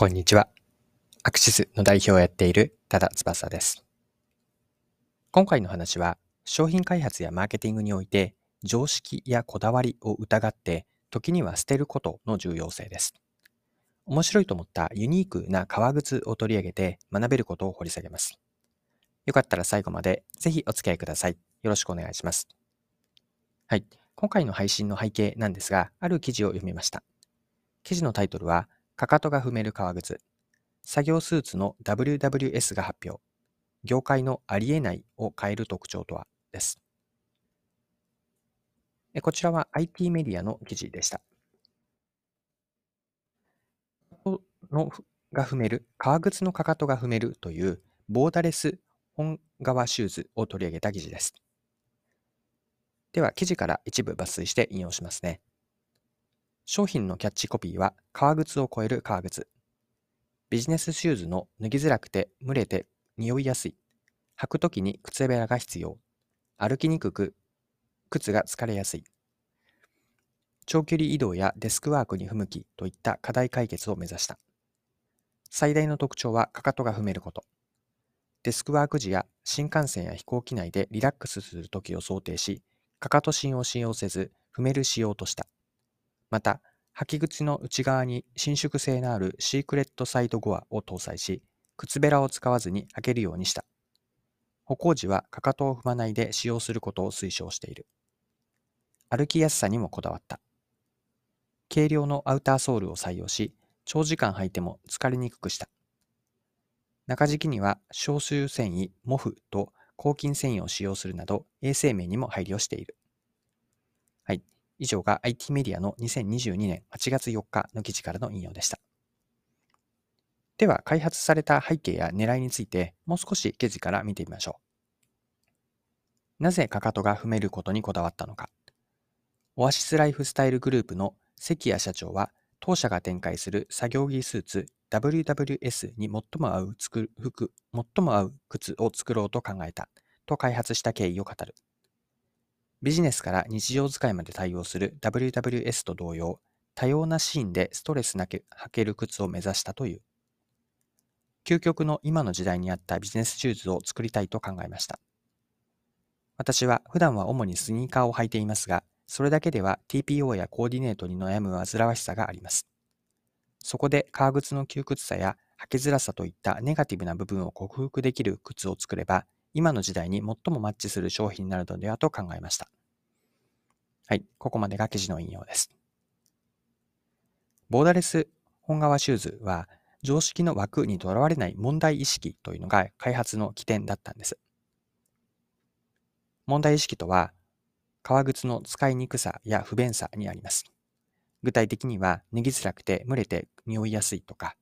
こんにちは。アクシスの代表をやっている多田翼です。今回の話は、商品開発やマーケティングにおいて、常識やこだわりを疑って、時には捨てることの重要性です。面白いと思ったユニークな革靴を取り上げて学べることを掘り下げます。よかったら最後までぜひお付き合いください。よろしくお願いします。はい。今回の配信の背景なんですが、ある記事を読みました。記事のタイトルは、かかとが踏める革靴。作業スーツの WWS が発表。業界のありえないを変える特徴とは？です。こちらは IT メディアの記事でした。のが踏める、革靴のかかとが踏めるというボーダレス本革シューズを取り上げた記事です。では、記事から一部抜粋して引用しますね。商品のキャッチコピーは革靴を超える革靴。ビジネスシューズの脱ぎづらくて蒸れて匂いやすい。履くときに靴べらが必要。歩きにくく、靴が疲れやすい。長距離移動やデスクワークに不向きといった課題解決を目指した。最大の特徴はかかとが踏めること。デスクワーク時や新幹線や飛行機内でリラックスするときを想定し、かかと芯を使用せず踏める仕様とした。また、履き口の内側に伸縮性のあるシークレットサイドゴアを搭載し、靴べらを使わずに開けるようにした。歩行時はかかとを踏まないで使用することを推奨している。歩きやすさにもこだわった。軽量のアウターソールを採用し、長時間履いても疲れにくくした。中敷きには消臭繊維、モフと抗菌繊維を使用するなど衛生面にも配慮している。以上が IT メディアの2022年8月4日の記事からの引用でした。では、開発された背景や狙いについて、もう少し記事から見てみましょう。なぜかかとが踏めることにこだわったのか。オアシスライフスタイルグループの関谷社長は、当社が展開する作業着スーツ WWS に最も合う服、最も合う靴を作ろうと考えたと開発した経緯を語る。ビジネスから日常使いまで対応する WWS と同様、多様なシーンでストレスなく履ける靴を目指したという。究極の今の時代に合ったビジネスシューズを作りたいと考えました。私は普段は主にスニーカーを履いていますが、それだけでは TPO やコーディネートに悩む煩わしさがあります。そこで革靴の窮屈さや履きづらさといったネガティブな部分を克服できる靴を作れば、今の時代に最もマッチする商品になるのではと考えました。はい、ここまでが記事の引用です。ボーダレス本革シューズは常識の枠にとらわれない問題意識というのが開発の起点だったんです。問題意識とは、革靴の使いにくさや不便さにあります。具体的には、脱ぎづらくて蒸れて匂いやすいとか、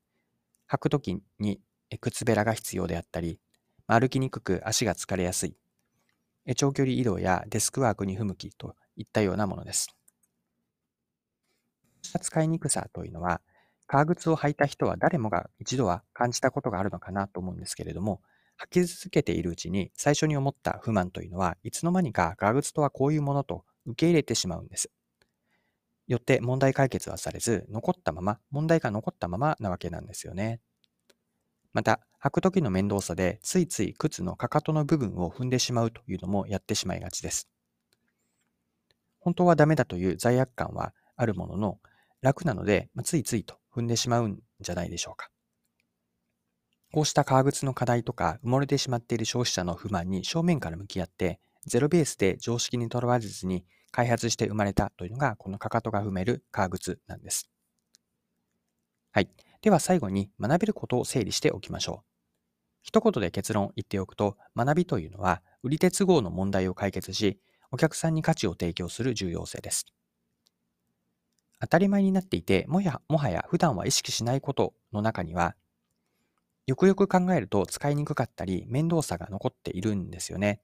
履くときに靴べらが必要であったり、歩きにくく足が疲れやすい。長距離移動やデスクワークに不向きといったようなものです。使いにくさというのは、革靴を履いた人は誰もが一度は感じたことがあるのかなと思うんですけれども、履き続けているうちに最初に思った不満というのは、いつの間にか革靴とはこういうものと受け入れてしまうんです。よって問題解決はされず、残ったまま、問題が残ったままなわけなんですよね。また、履く時の面倒さでついつい靴のかかとの部分を踏んでしまうというのもやってしまいがちです。本当はダメだという罪悪感はあるものの、楽なので、ついついと踏んでしまうんじゃないでしょうか。こうした革靴の課題とか埋もれてしまっている消費者の不満に正面から向き合って、ゼロベースで常識にとらわれずに開発して生まれたというのが、このかかとが踏める革靴なんです。はい。では最後に学べることを整理しておきましょう。一言で結論言っておくと、学びというのは、売り手都合の問題を解決し、お客さんに価値を提供する重要性です。当たり前になっていて、もやもはや普段は意識しないことの中には、よくよく考えると使いにくかったり、面倒さが残っているんですよね。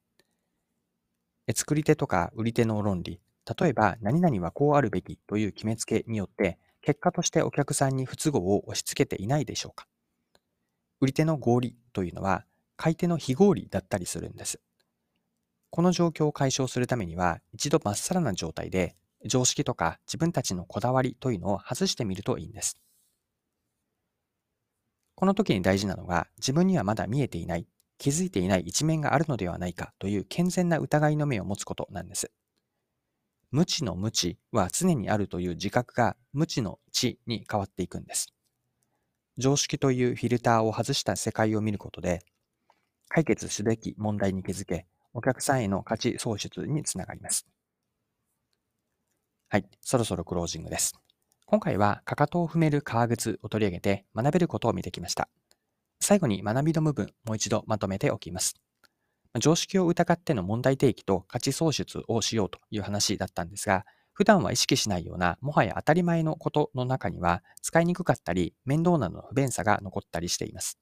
作り手とか売り手の論理、例えば何々はこうあるべきという決めつけによって、結果としてお客さんに不都合を押し付けていないでしょうか？売り手の合理というのは買い手の非合理だったりするんです。この状況を解消するためには一度まっさらな状態で常識とか自分たちのこだわりというのを外してみるといいんです。この時に大事なのが、自分にはまだ見えていない、気づいていない一面があるのではないかという健全な疑いの目を持つことなんです。無知の無知は常にあるという自覚が無知の知に変わっていくんです。常識というフィルターを外した世界を見ることで、解決すべき問題に気づけ、お客さんへの価値創出につながります。はい、そろそろクロージングです。今回は、かかとを踏める革靴を取り上げて学べることを見てきました。最後に学びの部分、もう一度まとめておきます。常識を疑っての問題提起と価値創出をしようという話だったんですが、普段は意識しないような、もはや当たり前のことの中には、使いにくかったり、面倒などの不便さが残ったりしています。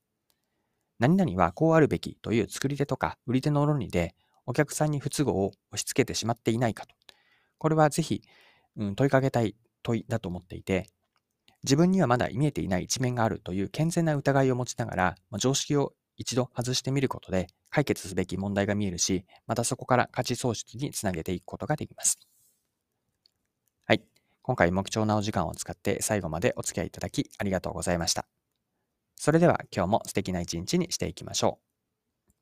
何々はこうあるべきという作り手とか売り手の論理で、お客さんに不都合を押し付けてしまっていないかと。これはぜひ、うん、問いかけたい問いだと思っていて、自分にはまだ見えていない一面があるという健全な疑いを持ちながら、常識を一度外してみることで解決すべき問題が見えるし、またそこから価値創出につなげていくことができます。はい。今回も貴重なお時間を使って最後までお付き合いいただきありがとうございました。それでは今日も素敵な一日にしていきましょう。